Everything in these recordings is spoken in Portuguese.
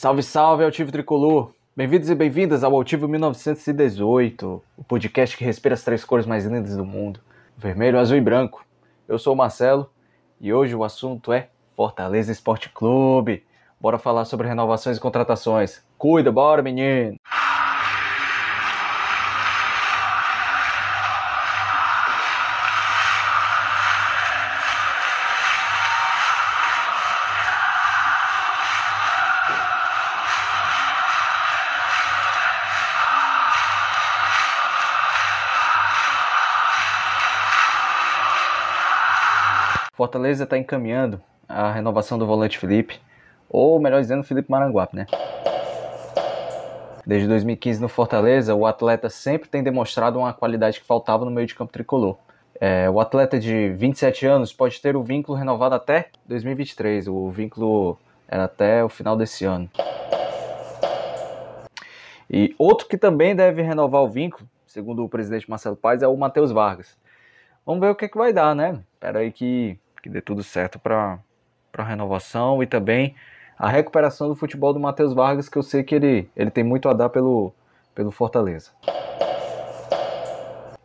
Salve, salve, Altivo Tricolor! Bem-vindos e bem-vindas ao Altivo 1918, o podcast que respira as três cores mais lindas do mundo: vermelho, azul e branco. Eu sou o Marcelo e hoje o assunto é Fortaleza Esporte Clube. Bora falar sobre renovações e contratações. Cuida, bora, menino! Fortaleza está encaminhando a renovação do volante Felipe, ou melhor dizendo, Felipe Maranguape, né? Desde 2015 no Fortaleza, o atleta sempre tem demonstrado uma qualidade que faltava no meio de campo tricolor. É, o atleta de 27 anos pode ter o vínculo renovado até 2023. O vínculo era até o final desse ano. E outro que também deve renovar o vínculo, segundo o presidente Marcelo Paes, é o Matheus Vargas. Vamos ver o que, é que vai dar, né? Espera aí que que dê tudo certo para a renovação e também a recuperação do futebol do Matheus Vargas, que eu sei que ele, ele tem muito a dar pelo, pelo Fortaleza.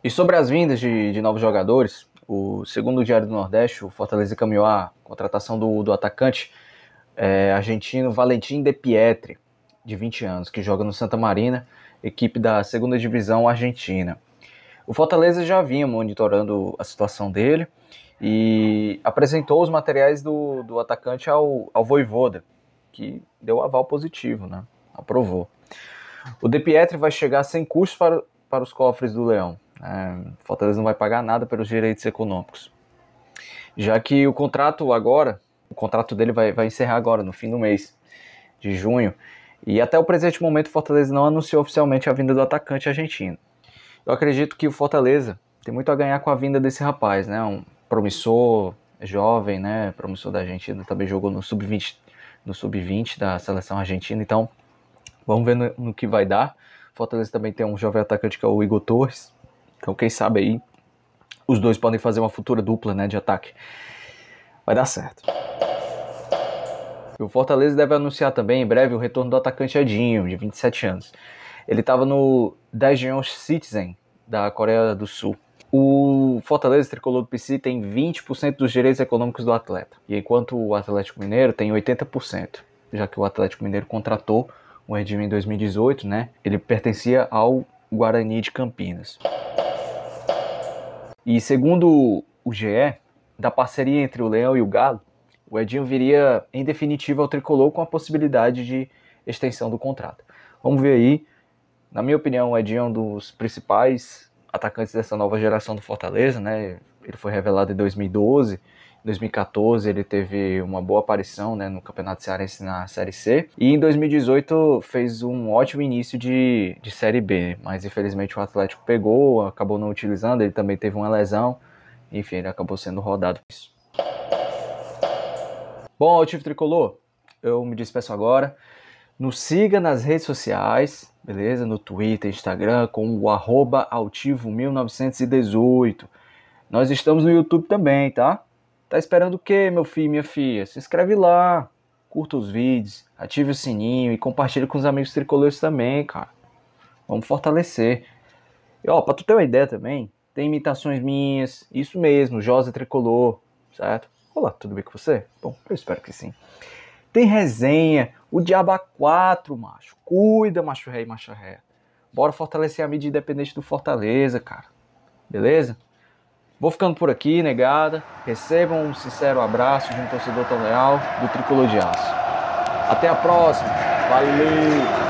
E sobre as vindas de, de novos jogadores, o segundo Diário do Nordeste, o Fortaleza caminhou a contratação do, do atacante é, argentino Valentim De Pietri, de 20 anos, que joga no Santa Marina, equipe da segunda divisão argentina. O Fortaleza já vinha monitorando a situação dele e apresentou os materiais do, do atacante ao, ao Voivoda, que deu aval positivo, né? aprovou. O De Pietri vai chegar sem custo para, para os cofres do Leão. É, Fortaleza não vai pagar nada pelos direitos econômicos. Já que o contrato agora, o contrato dele vai, vai encerrar agora, no fim do mês de junho. E até o presente momento, Fortaleza não anunciou oficialmente a vinda do atacante argentino. Eu acredito que o Fortaleza tem muito a ganhar com a vinda desse rapaz, né? Um, promissor, jovem, né? Promissor da Argentina, também jogou no sub-20 no sub-20 da seleção argentina. Então, vamos ver no, no, que vai dar. Fortaleza também tem um jovem atacante que é o Igor Torres. Então, quem sabe aí os dois podem fazer uma futura dupla, né, de ataque. Vai dar certo. O Fortaleza deve anunciar também em breve o retorno do atacante Edinho, de 27 anos. Ele estava no Daejeon Citizen da Coreia do Sul. O Fortaleza Tricolor do PC tem 20% dos direitos econômicos do atleta, e enquanto o Atlético Mineiro tem 80%, já que o Atlético Mineiro contratou o Edinho em 2018, né? Ele pertencia ao Guarani de Campinas. E segundo o GE, da parceria entre o Leão e o Galo, o Edinho viria em definitiva ao tricolor com a possibilidade de extensão do contrato. Vamos ver aí. Na minha opinião, o Edinho é um dos principais atacantes dessa nova geração do Fortaleza, né? Ele foi revelado em 2012. Em 2014 ele teve uma boa aparição né, no Campeonato Cearense na Série C. E em 2018 fez um ótimo início de, de Série B. Mas infelizmente o Atlético pegou, acabou não utilizando. Ele também teve uma lesão. Enfim, ele acabou sendo rodado. Bom, Altivo Tricolor, eu me despeço agora. Nos siga nas redes sociais, beleza? No Twitter, Instagram, com o arroba altivo1918. Nós estamos no YouTube também, tá? Tá esperando o quê, meu filho, minha filha? Se inscreve lá, curta os vídeos, ative o sininho e compartilhe com os amigos tricolores também, cara. Vamos fortalecer. E ó, pra tu ter uma ideia também, tem imitações minhas, isso mesmo, Josa Tricolor, certo? Olá, tudo bem com você? Bom, eu espero que sim. Tem resenha, o Diaba 4, macho. Cuida, macho rei, macho ré. Bora fortalecer a mídia independente do Fortaleza, cara. Beleza? Vou ficando por aqui, negada. Recebam um sincero abraço de um torcedor tão leal do Tricolor de Aço. Até a próxima. Valeu!